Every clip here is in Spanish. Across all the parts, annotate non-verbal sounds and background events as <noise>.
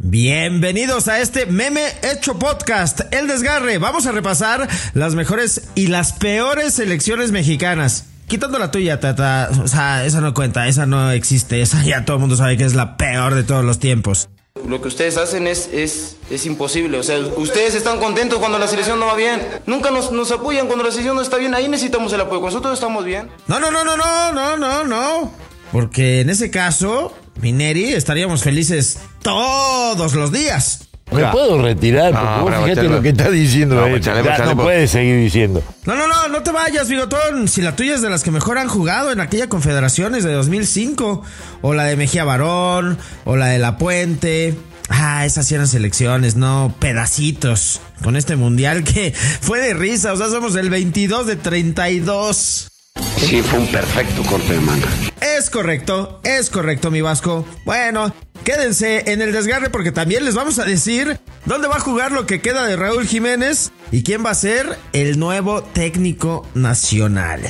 Bienvenidos a este meme hecho podcast, El Desgarre. Vamos a repasar las mejores y las peores selecciones mexicanas. Quitando la tuya, Tata. O sea, esa no cuenta, esa no existe. Esa ya todo el mundo sabe que es la peor de todos los tiempos. Lo que ustedes hacen es, es, es imposible. O sea, ustedes están contentos cuando la selección no va bien. Nunca nos, nos apoyan cuando la selección no está bien. Ahí necesitamos el apoyo. Nosotros estamos bien. No, no, no, no, no, no, no, no. Porque en ese caso, Mineri, estaríamos felices todos los días. ¿Me puedo retirar? Porque No, vos bravo, fíjate chale, lo que está diciendo No, él. chale, Ya chale, no pues. puedes seguir diciendo. No, no, no, no te vayas, Bigotón. Si la tuya es de las que mejor han jugado en aquella Confederaciones de 2005, o la de Mejía Barón, o la de La Puente. Ah, esas sí eran selecciones, no pedacitos. Con este mundial que <laughs> fue de risa, o sea, somos el 22 de 32. Sí, fue un perfecto corte de manga. Es correcto, es correcto, mi Vasco. Bueno, quédense en el desgarre porque también les vamos a decir dónde va a jugar lo que queda de Raúl Jiménez y quién va a ser el nuevo técnico nacional.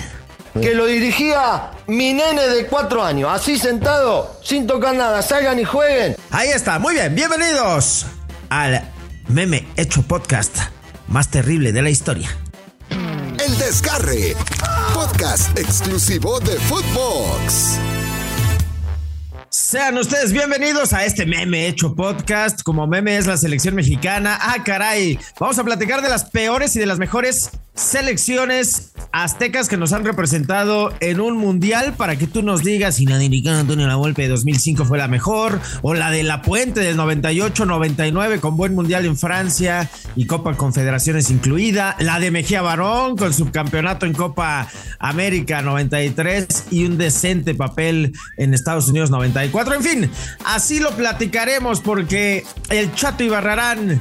que lo dirigía mi nene de cuatro años, así sentado, sin tocar nada, salgan y jueguen. Ahí está, muy bien, bienvenidos al meme hecho podcast más terrible de la historia. El Desgarre, podcast exclusivo de Footbox. Sean ustedes bienvenidos a este meme hecho podcast. Como meme es la selección mexicana. Ah, caray. Vamos a platicar de las peores y de las mejores selecciones aztecas que nos han representado en un mundial para que tú nos digas si la dirigida Antonio La Volpe de 2005 fue la mejor o la de La Puente del 98-99 con buen mundial en Francia y Copa Confederaciones incluida, la de Mejía Barón con subcampeonato en Copa América 93 y un decente papel en Estados Unidos 94. En fin, así lo platicaremos porque el Chato Ibarrarán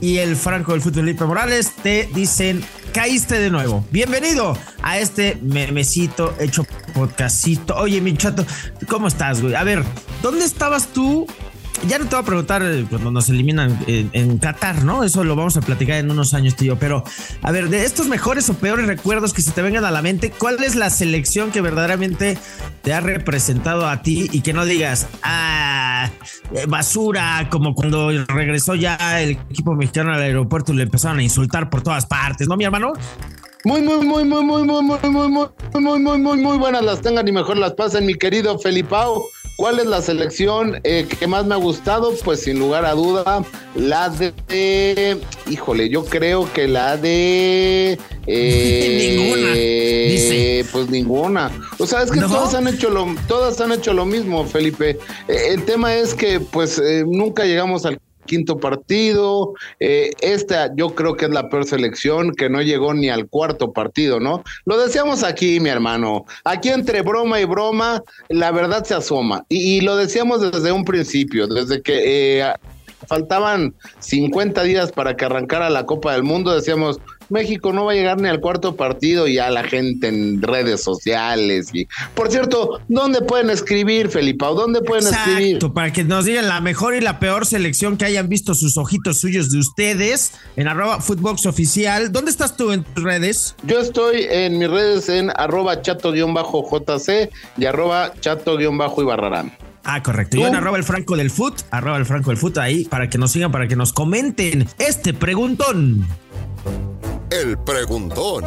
y el Franco del Fútbol Morales te dicen caíste de nuevo. Bienvenido a este memecito hecho podcastito. Oye, mi chato, ¿cómo estás, güey? A ver, ¿dónde estabas tú? Ya no te voy a preguntar eh, cuando nos eliminan en, Qatar, ¿no? Eso lo vamos a platicar en unos años, tío. Pero, a ver, de estos mejores o peores recuerdos que se te vengan a la mente, ¿cuál es la selección que verdaderamente te ha representado a ti y que no digas, ah, eh, basura, como cuando regresó ya el equipo mexicano al aeropuerto y le empezaron a insultar por todas partes, ¿no, mi hermano? Muy, muy, muy, muy, muy, muy, muy, muy, muy, muy, muy, muy, muy buenas las tengan y mejor las pasen, mi querido Felipao. ¿Cuál es la selección eh, que más me ha gustado? Pues sin lugar a duda, la de. Híjole, yo creo que la de. eh, <laughs> Ninguna, dice. Pues ninguna. O sea, es que ¿No? todas han hecho lo, todas han hecho lo mismo, Felipe. Eh, el tema es que, pues, eh, nunca llegamos al quinto partido. Eh, esta yo creo que es la peor selección que no llegó ni al cuarto partido, ¿no? Lo decíamos aquí, mi hermano. Aquí entre broma y broma, la verdad se asoma. Y, lo decíamos desde un principio, desde que eh, faltaban 50 días para que arrancara la Copa del Mundo, decíamos, México no va a llegar ni al cuarto partido y a la gente en redes sociales. Y, por cierto, ¿dónde pueden escribir, Felipao? ¿Dónde pueden escribir? Exacto, para que nos digan la mejor y la peor selección que hayan visto sus ojitos suyos de ustedes en arroba Footbox Oficial. ¿Dónde estás tú en tus redes? Yo estoy en mis redes en arroba chato-jc y arroba chato-ibarrarán. Ah, correcto. Yo en arroba el Franco del Foot, arroba el Franco del Foot ahí para que nos sigan, para que nos comenten este preguntón. El Preguntón.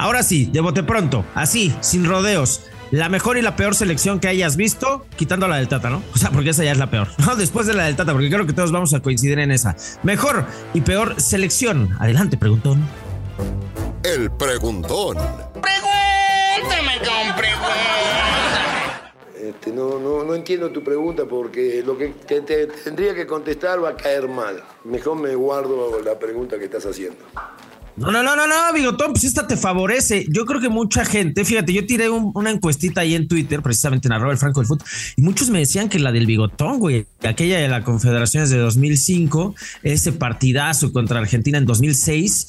Ahora sí, de bote pronto, así, sin rodeos. La mejor y la peor selección que hayas visto, quitando la del Tata, ¿no? O sea, porque esa ya es la peor. <laughs> No, después de la del Tata, porque creo que todos vamos a coincidir en esa. Mejor y peor selección. Adelante, preguntón. El Preguntón. Este, no, no, no entiendo tu pregunta porque lo que te, te tendría que contestar va a caer mal. Mejor me guardo la pregunta que estás haciendo. No, no, no, no, no, Bigotón, pues esta te favorece. Yo creo que mucha gente, fíjate, yo tiré un- una encuestita ahí en Twitter, precisamente en arroba el Franco del Fútbol, y muchos me decían que la del Bigotón, güey, aquella de la Confederaciones de 2005, ese partidazo contra Argentina en 2006,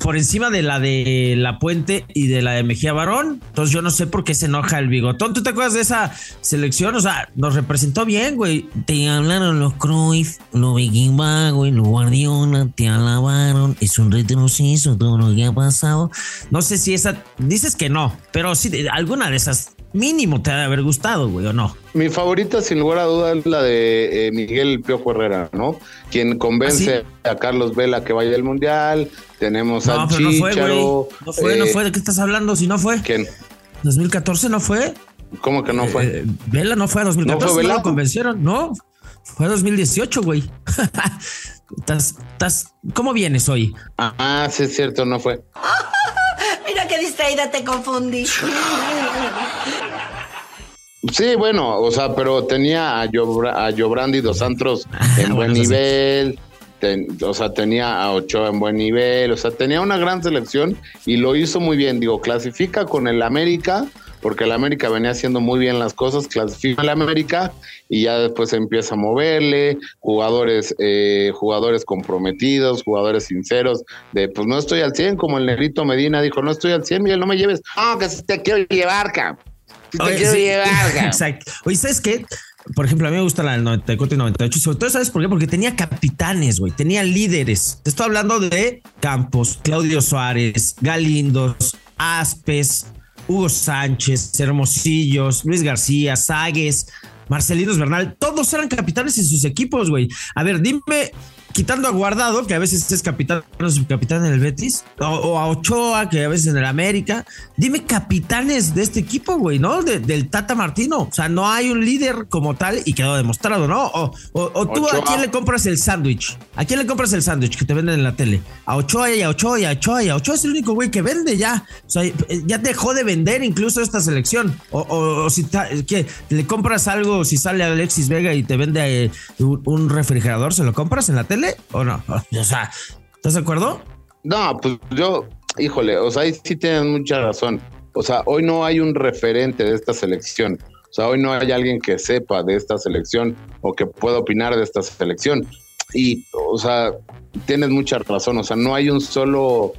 por encima de la de La Puente y de la de Mejía Barón. Entonces yo no sé por qué se enoja el Bigotón. ¿Tú te acuerdas de esa selección? O sea, nos representó bien, güey. Te hablaron los Cruyff, los Vikinga, güey, los Guardiola, te alabaron. Es un retroceso todo lo que ha pasado. No sé si esa... Dices que no, pero sí, alguna de esas mínimo te debe haber gustado, güey, ¿o no? Mi favorita, sin lugar a dudas, es la de eh, Miguel Piojo Herrera, ¿no? Quien convence ¿Ah, a Carlos Vela que vaya al Mundial. Tenemos No, a pero no fue, Chicharo. güey. No fue, no eh, fue. ¿De qué estás hablando? Si no fue. ¿Quién? 2014 no fue. ¿Cómo que no fue? Eh, Vela no fue a 2014. ¿No ¿No, fue Vela? lo convencieron? No. Fue a 2018, güey. <laughs> estás, estás, ¿Cómo vienes hoy? Ah, sí, es cierto, no fue. <laughs> Mira qué distraída te confundí. <laughs> Sí, bueno, o sea, pero tenía a, a Yobrandi dos Antros <laughs> en buen nivel. ten- o sea, tenía a Ochoa en buen nivel. O sea, tenía una gran selección y lo hizo muy bien. Digo, clasifica con el América, porque el América venía haciendo muy bien las cosas. Clasifica el América y ya después empieza a moverle. Jugadores, eh, jugadores comprometidos, jugadores sinceros. De pues no estoy al 100, como el Negrito Medina dijo, no estoy al 100, Miguel, no me lleves. No, que sí te quiero llevar, cabrón. Te Oye, quiero sí. llevar, cabrón. <laughs> Exacto. Oye, ¿sabes qué? Por ejemplo, a mí me gusta la del 94 y 98. y Sobre todo, ¿sabes por qué? Porque tenía capitanes, güey. Tenía líderes. Te estoy hablando de Campos, Claudio Suárez, Galindos, Aspes, Hugo Sánchez, Hermosillos, Luis García, Sagues, Marcelinos Bernal. Todos eran capitanes en sus equipos, güey. A ver, dime, quitando a Guardado, que a veces es capitán o subcapitán en el Betis, o, o a Ochoa, que a veces en el América. Dime capitanes de este equipo, güey, ¿no? De- del Tata Martino. O sea, no hay un líder como tal y quedó demostrado, ¿no? O, o- o tú a quién le compras el sándwich. ¿A quién le compras el sándwich que te venden en la tele? A Ochoa y a Ochoa y a Ochoa y a Ochoa es el único güey que vende ya. O sea, ya dejó de vender incluso esta selección. O, si ta- ¿qué? le compras algo, si sale Alexis Vega y te vende eh, un refrigerador, ¿se lo compras en la tele o no? <laughs> O sea, ¿estás de acuerdo? No, pues yo, híjole, o sea, ahí sí tienen mucha razón. O sea, hoy no hay un referente de esta selección. O sea, hoy no hay alguien que sepa de esta selección o que pueda opinar de esta selección. Y, o sea, tienes mucha razón. O sea, no hay un solo,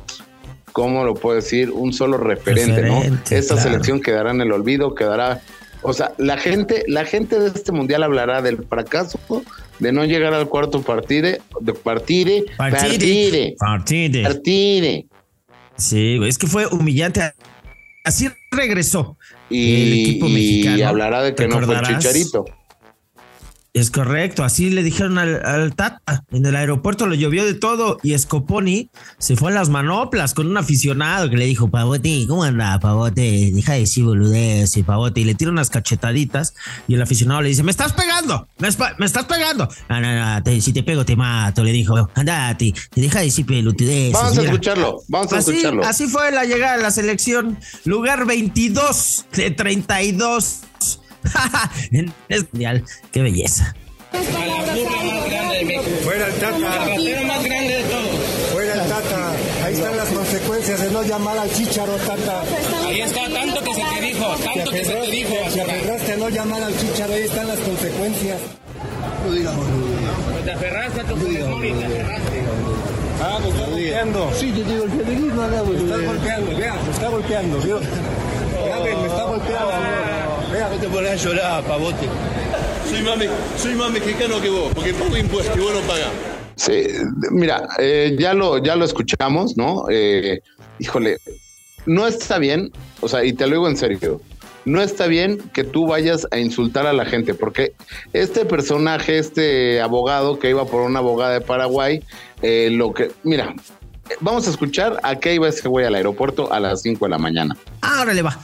¿cómo lo puedo decir? Un solo referente, ¿no? Esta claro. selección quedará en el olvido, quedará. O sea, la gente, la gente de este mundial hablará del fracaso de no llegar al cuarto partido, de partire, partire, Partide. partire. Sí, güey, es que fue humillante. Así regresó el y, equipo y mexicano. hablará de que no fue Chicharito. Es correcto, así le dijeron al, al Tata. En el aeropuerto lo llovió de todo y Scoponi se fue a las manoplas con un aficionado que le dijo, Pavote, ¿cómo anda, Pavote? Deja de decir boludez y Pavote. Y le tira unas cachetaditas y el aficionado le dice, me estás pegando, me, me estás pegando. No, no, no, te- si te pego te mato, le dijo. Andate, deja de decir pelotudez. Vamos a escucharlo, vamos a Así, escucharlo. así fue la llegada a la selección. Lugar 22 de 32. <laughs> en este mundial. Qué belleza. Fuera el Tata. más grande de todos. Fuera el Tata. Ahí están las consecuencias de no llamar al Chicharo, Tata. Ahí está, tanto que se te dijo, tanto que se te dijo. Te aferraste a no llamar al Chicharo, ahí están las consecuencias. No digamos, Te aferraste a tu te aferraste. Ah, me está golpeando. Sí, te estoy golpeando. No, no, me estás golpeando, vea, me está golpeando. ve, <laughs> me está golpeando. No te pones a llorar, pavote. Soy más, me- soy más mexicano que vos, porque pago impuestos y vos no pagás. Sí, mira, eh, ya lo ya lo escuchamos, ¿no? Eh, híjole, no está bien, o sea, y te lo digo en serio, no está bien que tú vayas a insultar a la gente, porque este personaje, este abogado que iba por una abogada de Paraguay, eh, lo que, mira, vamos a escuchar a qué iba ese güey al aeropuerto a las 5 de la mañana. Ahora le va.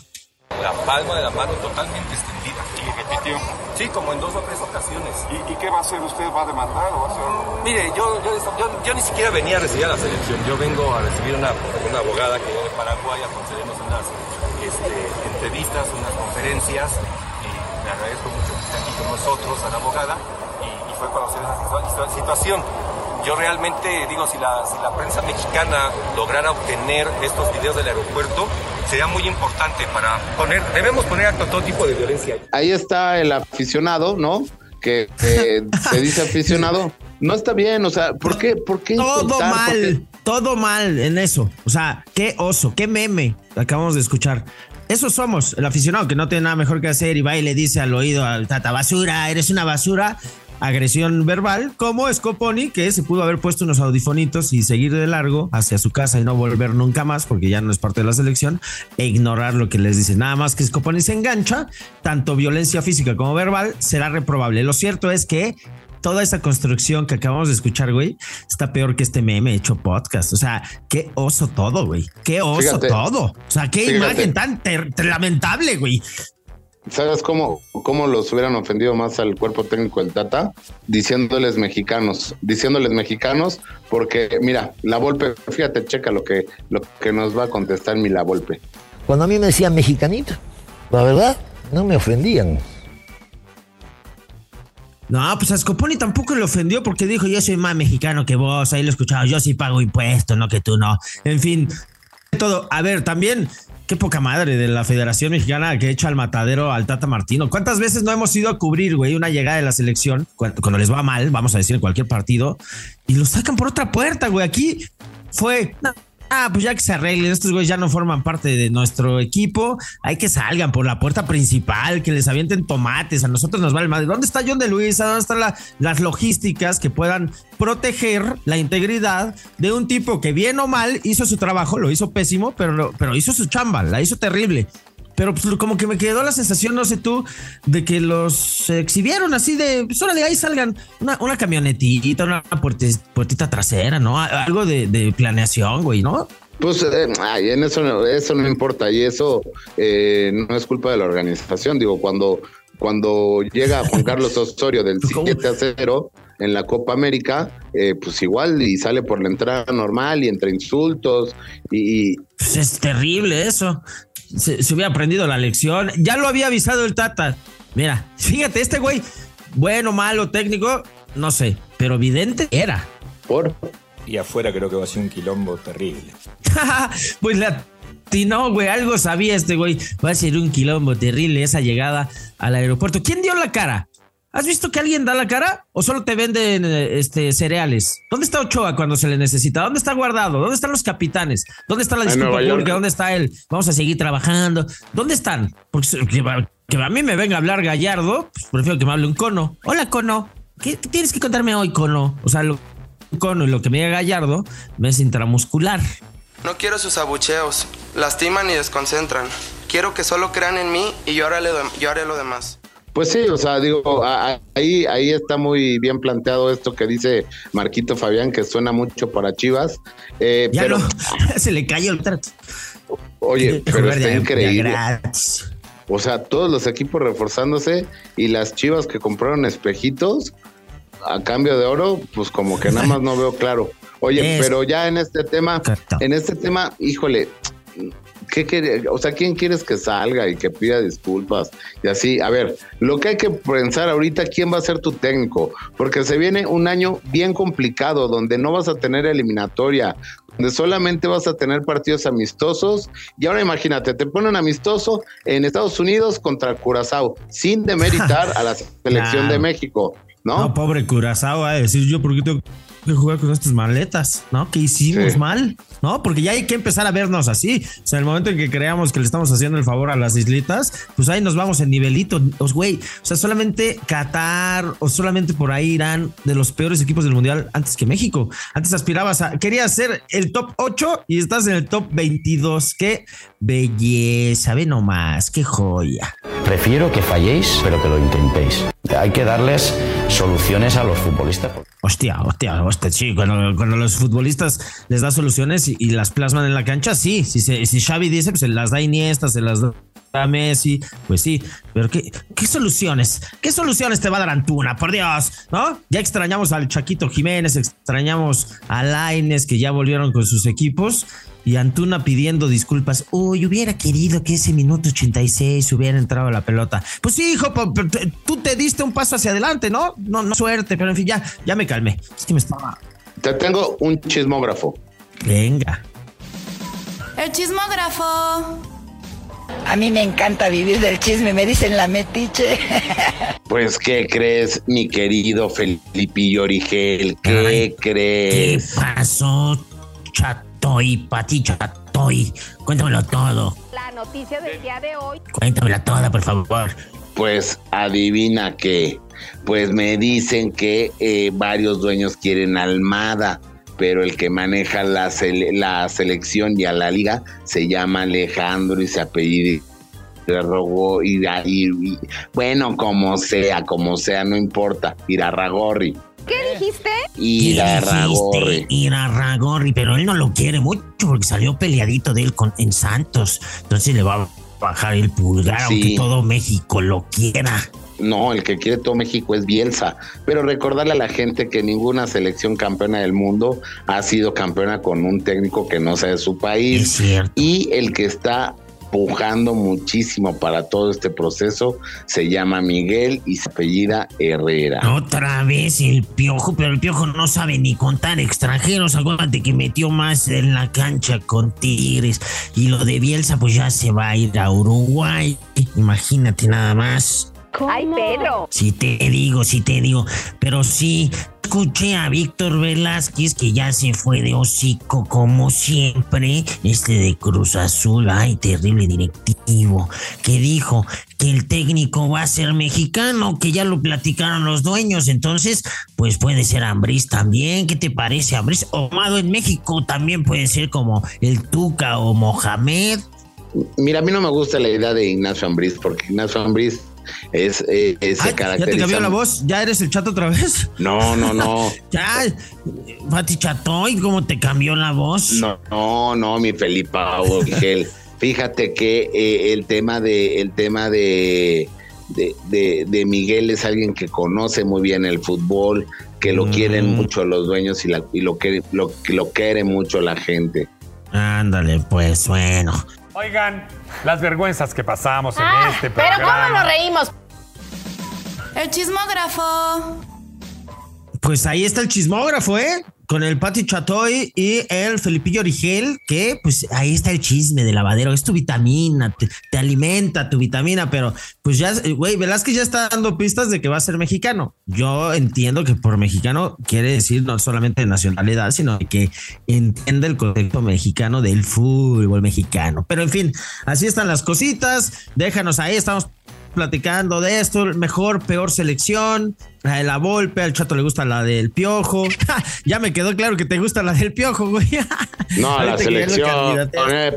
La palma de la mano totalmente extendida. ¿Y repitió? Sí, como en dos o tres ocasiones. ¿Y, qué va a hacer usted? ¿Va a demandar o va a hacer Mire, yo, yo, yo- yo ni siquiera venía a recibir a la selección. Yo vengo a recibir una, una abogada que viene de Paraguay a concedernos unas este, entrevistas, unas conferencias. Y le agradezco mucho que esté aquí con nosotros, a la abogada. Y, y fue conocer esa situa- situación. Yo realmente digo, si la, si la prensa mexicana lograra obtener estos videos del aeropuerto, sería muy importante para poner, debemos poner acto a todo tipo de violencia. Ahí está el aficionado, ¿no? Que eh, se dice aficionado. No está bien, o sea, ¿por qué? ¿Por qué Todo insultar? ¿Por qué? mal, todo mal en eso. O sea, qué oso, qué meme acabamos de escuchar. Eso somos, el aficionado que no tiene nada mejor que hacer y va y le dice al oído al tata, basura, eres una basura. Agresión verbal, como Scoponi, que se pudo haber puesto unos audifonitos y seguir de largo hacia su casa y no volver nunca más, porque ya no es parte de la selección, e ignorar lo que les dice. Nada más que Scoponi se engancha, tanto violencia física como verbal, será reprobable. Lo cierto es que toda esa construcción que acabamos de escuchar, güey, está peor que este meme hecho podcast. O sea, qué oso todo, güey. Qué oso Fíjate. todo. O sea, qué Fíjate. imagen tan lamentable, güey. ¿Sabes cómo, cómo los hubieran ofendido más al cuerpo técnico del Tata? Diciéndoles mexicanos, diciéndoles mexicanos, porque mira, la Volpe, fíjate, checa lo que, lo que nos va a contestar mi la Volpe. Cuando a mí me decían mexicanito, la verdad, no me ofendían. No, pues a Scoponi tampoco le ofendió porque dijo yo soy más mexicano que vos, ahí lo he escuchado, yo sí pago impuestos, no que tú no. En fin, todo. A ver, también, qué poca madre de la Federación Mexicana que echa al matadero al Tata Martino. ¿Cuántas veces no hemos ido a cubrir, güey, una llegada de la selección cuando, cuando les va mal, vamos a decir, en cualquier partido, y lo sacan por otra puerta, güey? Aquí fue... "No, Ah, pues ya que se arreglen, estos güeyes ya no forman parte de nuestro equipo, hay que salgan por la puerta principal, que les avienten tomates, a nosotros nos vale madre. ¿Dónde está John de Luisa? ¿Dónde están la- las logísticas que puedan proteger la integridad de un tipo que bien o mal hizo su trabajo, lo hizo pésimo, pero, pero hizo su chamba, la hizo terrible. Pero pues, como que me quedó la sensación, no sé tú, de que los exhibieron así de, pues órale, ahí salgan una, una camionetita, una puertita trasera, ¿no? Algo de, de planeación, güey, ¿no? Pues eh, ay, en eso, no- eso no importa y eso eh, no es culpa de la organización. Digo, cuando, cuando llega Juan Carlos <laughs> Osorio del 7 a 0 en la Copa América, eh, pues igual y sale por la entrada normal y entre insultos y, y Pues es terrible eso. Se, se hubiera aprendido la lección. Ya lo había avisado el Tata. Mira, fíjate, este güey, bueno, malo, técnico, no sé, pero vidente era. por Y afuera creo que va a ser un quilombo terrible. <laughs> pues la no, güey, algo sabía este güey. Va a ser un quilombo terrible esa llegada al aeropuerto. ¿Quién dio la cara? ¿Has visto que alguien da la cara o solo te venden este, cereales? ¿Dónde está Ochoa cuando se le necesita? ¿Dónde está guardado? ¿Dónde están los capitanes? ¿Dónde está la disculpa pública? ¿Dónde está él? Vamos a seguir trabajando. ¿Dónde están? Porque que, a mí me venga a hablar Gallardo, pues prefiero que me hable un cono. Hola, cono. ¿Qué, qué tienes que contarme hoy, cono? O sea, lo, un cono y lo que me diga Gallardo me es intramuscular. No quiero sus abucheos. Lastiman y desconcentran. Quiero que solo crean en mí y yo haré lo, yo haré lo demás. Pues sí, o sea, digo, ahí, ahí está muy bien planteado esto que dice Marquito Fabián, que suena mucho para Chivas. Eh, Ya pero, no, <laughs> se le cayó el trato. oye, pero está increíble. O sea, todos los equipos reforzándose y las Chivas que compraron espejitos a cambio de oro, pues como que nada más no veo claro. Oye, <laughs> Es- pero ya en este tema, en este tema, híjole, ¿qué quiere? O sea, ¿quién quieres que salga y que pida disculpas? Y así, a ver, lo que hay que pensar ahorita, ¿quién va a ser tu técnico? Porque se viene un año bien complicado, donde no vas a tener eliminatoria, donde solamente vas a tener partidos amistosos. Y ahora imagínate, te ponen amistoso en Estados Unidos contra Curazao, sin demeritar a la <laughs> selección Claro. de México, ¿no? No, pobre Curazao, a decir yo, ¿por qué tengo que jugar con estas maletas? ¿No? ¿Qué hicimos Sí. mal? ¿No? Porque ya hay que empezar a vernos así. O sea, en el momento en que creamos que le estamos haciendo el favor a las islitas, pues ahí nos vamos en nivelito. Os, güey, o sea, solamente Qatar o solamente por ahí Irán de los peores equipos del mundial antes que México. Antes aspirabas a, querías ser el top 8 y estás en el top 22. Qué belleza, ve nomás, qué joya. Prefiero que falléis, pero que lo intentéis. Hay que darles soluciones a los futbolistas. Hostia, hostia, hostia, sí, cuando, los futbolistas les da soluciones y, y las plasman en la cancha, sí, si, se, si Xavi dice, pues se las da Iniesta, se las da Messi, pues sí, pero ¿qué, qué soluciones? ¿Qué soluciones te va a dar Antuna? Por Dios, ¿no? Ya extrañamos al Chaquito Jiménez, extrañamos a Laines que ya volvieron con sus equipos y Antuna pidiendo disculpas. Uy, hubiera querido que ese minuto 86 hubiera entrado la pelota. Pues sí, hijo, pero- pero te- tú te diste un paso hacia adelante, ¿no? No, no suerte, pero en fin, ya, ya me calmé. Es que me estaba. Te tengo un chismógrafo. Venga. El chismógrafo. A mí me encanta vivir del chisme, me dicen la metiche. <laughs> Pues, ¿qué crees, mi querido Felipillo Origel? ¿Qué ¿Qué crees? pasó, Chatoy, Pati Chatoy? Cuéntamelo todo. La noticia del día de hoy. Cuéntamela toda, por favor. Pues adivina qué. pues me dicen que eh, varios dueños quieren Almada, pero el que maneja la, la selección y a la liga se llama Alejandro y se apellida Rogo y, y, bueno, como sea, como sea, no importa, Irarragorri. ¿Qué dijiste? Irarragorri. Irarragorri, pero él no lo quiere mucho porque salió peleadito de él con, en Santos. Entonces le va a bajar el pulgar, aunque todo México lo quiera. No, el que quiere todo México es Bielsa. Pero recordarle a la gente que ninguna selección campeona del mundo ha sido campeona con un técnico que no sea de su país. Y el que está pujando muchísimo para todo este proceso. Se llama Miguel y se apellida Herrera. Otra vez el piojo, pero el piojo no sabe ni contar extranjeros. Acuérdate que metió más en la cancha con Tigres. Y lo de Bielsa, pues ya se va a ir a Uruguay. Imagínate nada más. Ay, Pedro. Si te digo, si te digo. Pero sí, escuché a Víctor Velázquez que ya se fue de hocico como siempre, este de Cruz Azul, ay, terrible directivo, que dijo que el técnico va a ser mexicano, que ya lo platicaron los dueños, entonces, pues puede ser Ambriz también, ¿qué te parece Ambriz? Omado en México también puede ser como el Tuca o Mohamed. Mira, a mí no me gusta la idea de Ignacio Ambriz, porque Ignacio Ambriz es, eh, ese ¿Ya te cambió la voz? ¿Ya eres el chato otra vez? No, no, no. <laughs> ya, Fati Chatoy, ¿cómo te cambió la voz? No, no, no, mi Felipa Miguel. <laughs> Fíjate que eh, el tema de, el tema de, de, Miguel es alguien que conoce muy bien el fútbol, que lo quieren mm. mucho los dueños y, la, y lo, que, lo, lo quiere mucho la gente. Ándale, pues bueno. Oigan, las vergüenzas que pasamos en ah, este programa. Pero ¿cómo nos reímos? El chismógrafo. Pues ahí está el chismógrafo, ¿eh? Con el Pati Chatoy y el Felipillo Origel, que pues ahí está el chisme de lavadero, es tu vitamina, te, alimenta tu vitamina, pero pues ya, güey, Velázquez ya está dando pistas de que va a ser mexicano. Yo entiendo que por mexicano quiere decir no solamente nacionalidad, sino que entiende el contexto mexicano del fútbol mexicano. Pero en fin, así están las cositas, déjanos ahí, estamos platicando de esto, mejor, peor selección, la de la Volpe, al chato le gusta la del Piojo. <laughs> ya me quedó claro que te gusta la del Piojo, güey. <laughs> no, la selección,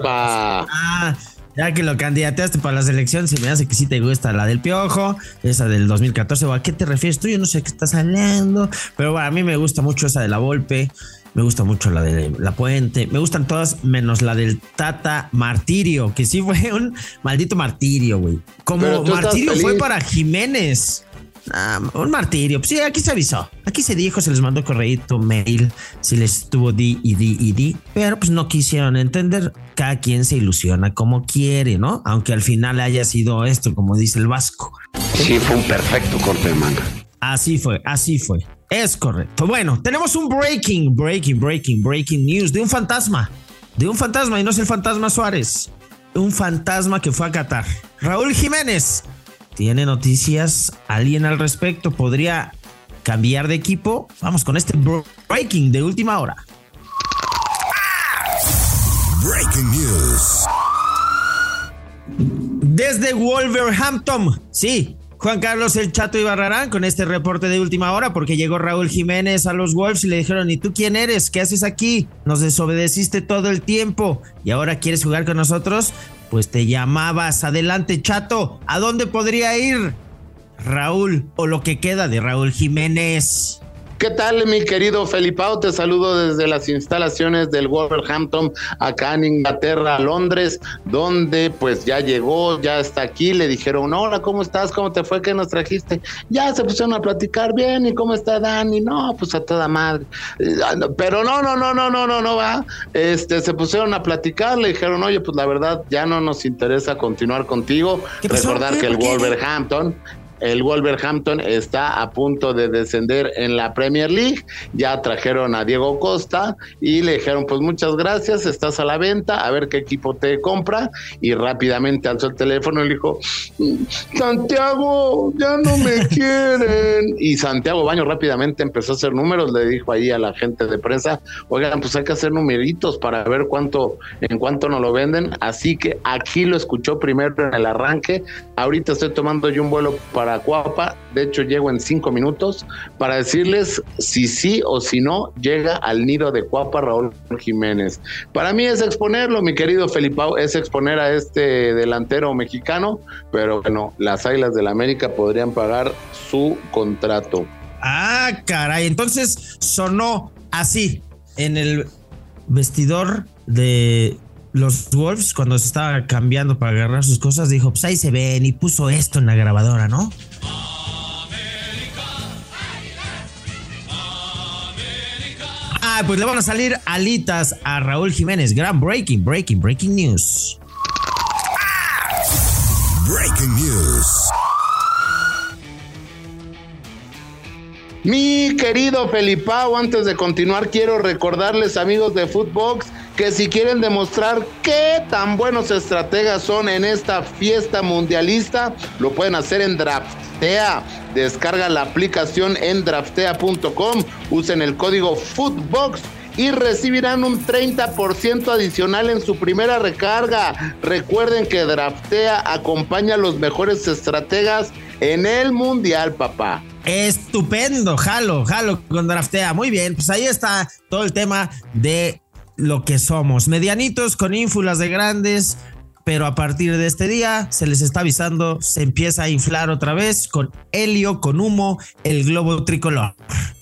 ah, ya que lo candidateaste para la selección, se me hace que sí te gusta la del Piojo, esa del 2014. ¿A qué te refieres tú? Yo no sé qué estás hablando, pero bueno, a mí me gusta mucho esa de la Volpe. Me gusta mucho la de La Puente. Me gustan todas menos la del Tata Martirio, que sí fue un maldito martirio, güey. Como martirio fue para Jiménez. Ah, un martirio. Pues sí, aquí se avisó. Aquí se dijo, se les mandó correíto, mail, si les estuvo di y di y di. Pero pues no quisieron entender. Cada quien se ilusiona como quiere, ¿no? Aunque al final haya sido esto, como dice el Vasco. Sí, fue un perfecto corte de manga. Así fue, así fue. Es correcto. Bueno, tenemos un breaking, breaking, breaking, breaking news de un fantasma. De un fantasma y no es el fantasma Suárez. Un fantasma que fue a Qatar. Raúl Jiménez. ¿Tiene noticias? ¿Alguien al respecto? ¿Podría cambiar de equipo? Vamos con este breaking de última hora. Breaking news. Desde Wolverhampton. Sí, Juan Carlos El Chato Ibarrarán con este reporte de última hora porque llegó Raúl Jiménez a los Wolves y le dijeron, ¿y tú quién eres? ¿Qué haces aquí? Nos desobedeciste todo el tiempo y ahora quieres jugar con nosotros? Pues te llamabas. Adelante, Chato. ¿A dónde podría ir? Raúl o lo que queda de Raúl Jiménez. ¿Qué tal, mi querido Felipao? Te saludo desde las instalaciones del Wolverhampton, acá en Inglaterra, Londres, donde pues ya llegó, ya está aquí. Le dijeron, hola, ¿cómo estás? ¿Cómo te fue? ¿Qué nos trajiste? Ya se pusieron a platicar bien. ¿Y cómo está Dani? No, pues a toda madre. Pero no, no, no, no, no, no, no va. Este, se pusieron a platicar, le dijeron, oye, pues la verdad ya no nos interesa continuar contigo. Recordar que el Wolverhampton el Wolverhampton está a punto de descender en la Premier League. Ya trajeron a Diego Costa y le dijeron, pues muchas gracias, estás a la venta, a ver qué equipo te compra. Y rápidamente alzó el teléfono y le dijo, Santiago, ya no me <laughs> quieren. Y Santiago Baño rápidamente empezó a hacer números, le dijo ahí a la gente de prensa, oigan, pues hay que hacer numeritos para ver cuánto, en cuánto nos lo venden. Así que aquí lo escuchó primero en el arranque. Ahorita estoy tomando yo un vuelo para para Cuapa. De hecho, llego en cinco minutos para decirles si sí o si no llega al nido de Cuapa Raúl Jiménez. Para mí es exponerlo, mi querido Felipao, es exponer a este delantero mexicano, pero bueno, las Águilas del América podrían pagar su contrato. Ah, caray. Entonces sonó así en el vestidor de los Wolves cuando se estaba cambiando para agarrar sus cosas. Dijo, pues ahí se ven y puso esto en la grabadora, ¿no? Ah, pues le van a salir alitas a Raúl Jiménez. Gran breaking, breaking, breaking news. Breaking news. Mi querido Felipao, antes de continuar, quiero recordarles, amigos de Footbox, que si quieren demostrar qué tan buenos estrategas son en esta fiesta mundialista, lo pueden hacer en Draftea. Descarga la aplicación en draftea.com, usen el código Footbox y recibirán un 30% adicional en su primera recarga. Recuerden que Draftea acompaña a los mejores estrategas en el Mundial, papá. Estupendo, jalo, jalo con Draftea. Muy bien, pues ahí está todo el tema de lo que somos. Medianitos con ínfulas de grandes, pero a partir de este día se les está avisando, se empieza a inflar otra vez con helio, con humo, el globo tricolor,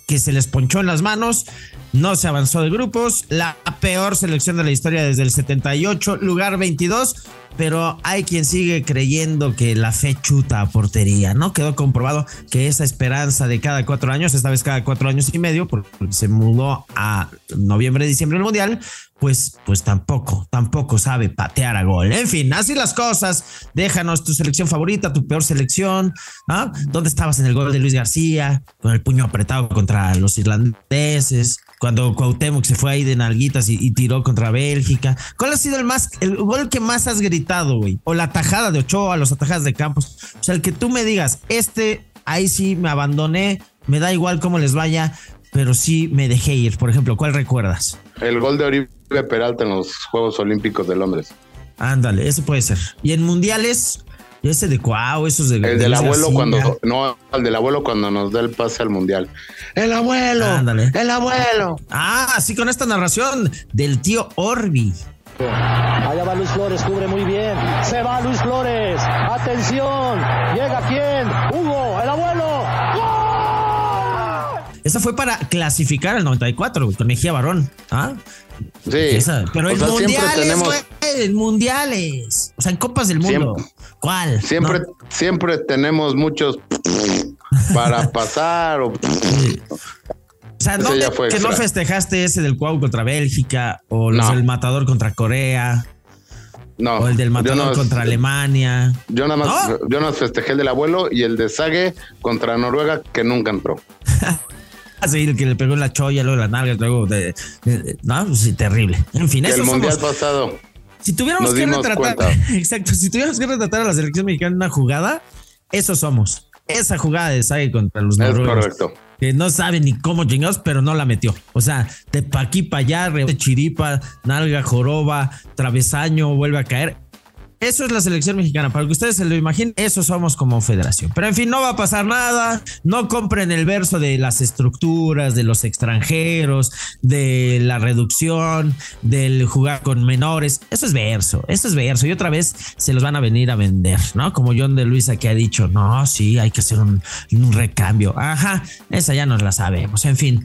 que se les ponchó en las manos. No se avanzó de grupos, la peor selección de la historia desde el 78, lugar 22, pero hay quien sigue creyendo que la fe chuta a portería, ¿no? Quedó comprobado que esa esperanza de cada cuatro años, esta vez cada cuatro años y medio, porque se mudó a noviembre, diciembre el mundial, pues, pues tampoco, tampoco sabe patear a gol. En fin, así las cosas. Déjanos tu selección favorita, tu peor selección. ¿ah? ¿Dónde estabas en el gol de Luis García? Con el puño apretado contra los irlandeses. Cuando Cuauhtémoc se fue ahí de nalguitas y, y tiró contra Bélgica. ¿Cuál ha sido el más, el gol que más has gritado, güey? O la tajada de Ochoa, los atajadas de Campos. O sea, el que tú me digas, este, ahí sí me abandoné, me da igual cómo les vaya, pero sí me dejé ir. Por ejemplo, ¿cuál recuerdas? El gol de Oribe Peralta en los Juegos Olímpicos de Londres. Ándale, ese puede ser. Y en mundiales, ese de Cuau, esos de. El de del abuelo cuando no, el del abuelo cuando nos da el pase al mundial. El abuelo, Ándale. el abuelo. Ah, sí, con esta narración del tío Orbi. Allá va Luis Flores, cubre muy bien. Se va Luis Flores. Atención. Llega quién? Hugo, el abuelo. Esa fue para clasificar al 94, güey, con Mejía Barón. ¿Ah? Sí. Esa- pero O en mundiales, tenemos- güey, en mundiales. O sea, en Copas del Mundo. Siempre. ¿Cuál? Siempre, No. siempre tenemos muchos para pasar. O, O sea, ¿dónde que no festejaste ese del Cuau contra Bélgica? O los No. del Matador contra Corea. no, O el del Matador no- contra Alemania. Yo nada más, ¿No? yo más festejé el del abuelo y el de Sague contra Noruega que nunca entró. <laughs> Así, el que le pegó en la cholla, luego la nalga, luego de. de- de- no, pues sí, terrible. En fin, eso el mundial somos. pasado. Si tuviéramos que retratar, <laughs> exacto, si tuviéramos que retratar a la selección mexicana en una jugada, eso somos. Esa jugada de Sague contra los Es noruegos. correcto. Que no sabe ni cómo chingados, pero no la metió. O sea, de pa' aquí para allá, rebote, chiripa, nalga, joroba, travesaño, vuelve a caer. Eso es la selección mexicana. Para que ustedes se lo imaginen, eso somos como federación. Pero en fin, no va a pasar nada. No compren el verso de las estructuras, de los extranjeros, de la reducción, del jugar con menores. Eso es verso, eso es verso. Y otra vez se los van a venir a vender, ¿no? Como John de Luisa que ha dicho, no, sí, hay que hacer un, un recambio. Ajá, esa ya nos la sabemos. En fin,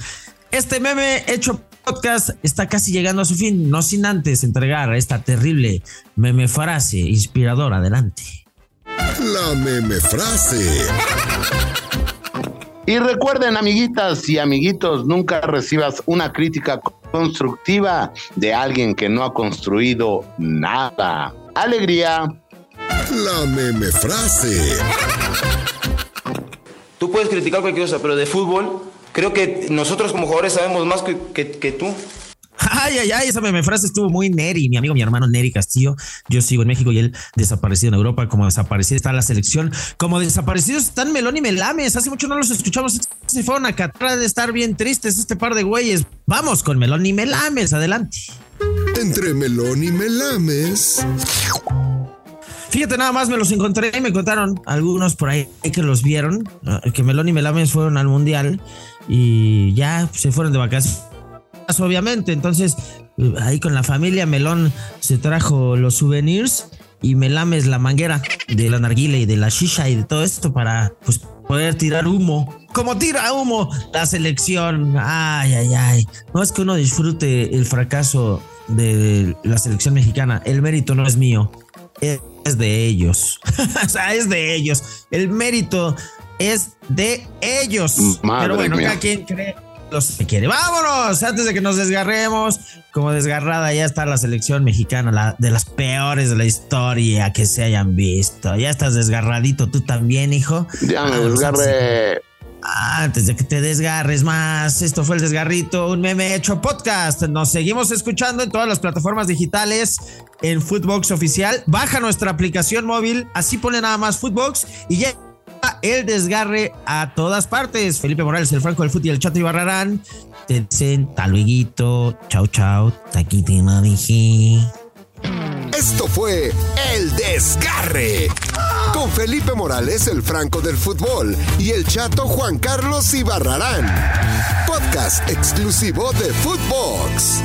este meme hecho podcast está casi llegando a su fin, no sin antes entregar esta terrible meme frase inspiradora. Adelante. La meme frase. Y recuerden, amiguitas y amiguitos, nunca recibas una crítica constructiva de alguien que no ha construido nada. Alegría. La meme frase. Tú puedes criticar cualquier cosa, pero de fútbol, creo que nosotros como jugadores sabemos más que, que- que tú. Ay, ay, ay, esa meme frase estuvo muy Neri, mi amigo, mi hermano Neri Castillo. Yo sigo en México y él desaparecido en Europa. Como desaparecido está la selección, como desaparecidos están Melón y Melames. Hace mucho no los escuchamos. Se fueron a Qatar de estar bien tristes este par de güeyes. Vamos con Melón y Melames, adelante. Entre melón y melames. Fíjate, nada más me los encontré y me contaron algunos por ahí que los vieron, que Melón y Melames fueron al Mundial y ya se fueron de vacaciones, obviamente. Entonces, eh, ahí con la familia, Melón se trajo los souvenirs y Melames la manguera de la narguila y de la shisha y de todo esto para pues, poder tirar humo. Como tira humo la selección. Ay, ay, ay. No es que uno disfrute el fracaso de la selección mexicana. El mérito no es mío. Es de ellos. <laughs> o sea, es de ellos. El mérito es de ellos. Madre Pero bueno, mía. cada quien cree los que quiere. Vámonos, antes de que nos desgarremos. Como desgarrada ya está la selección mexicana, la de las peores de la historia que se hayan visto. Ya estás desgarradito tú también, hijo. Ya me desgarré. antes de que te desgarres más, esto fue el desgarrito, un meme hecho podcast. Nos seguimos escuchando en todas las plataformas digitales, en Footbox Oficial. Baja nuestra aplicación móvil, así pone nada más Footbox y ya el desgarre a todas partes. Felipe Morales, el Franco del Fútbol y el Chato Ibarrarán. Te dicen taluiguito, chau chau, taquiti no dije. Esto fue El Desgarre. Con Felipe Morales, el Franco del Fútbol, y el chato Juan Carlos Ibarrarán. Podcast exclusivo de Footbox.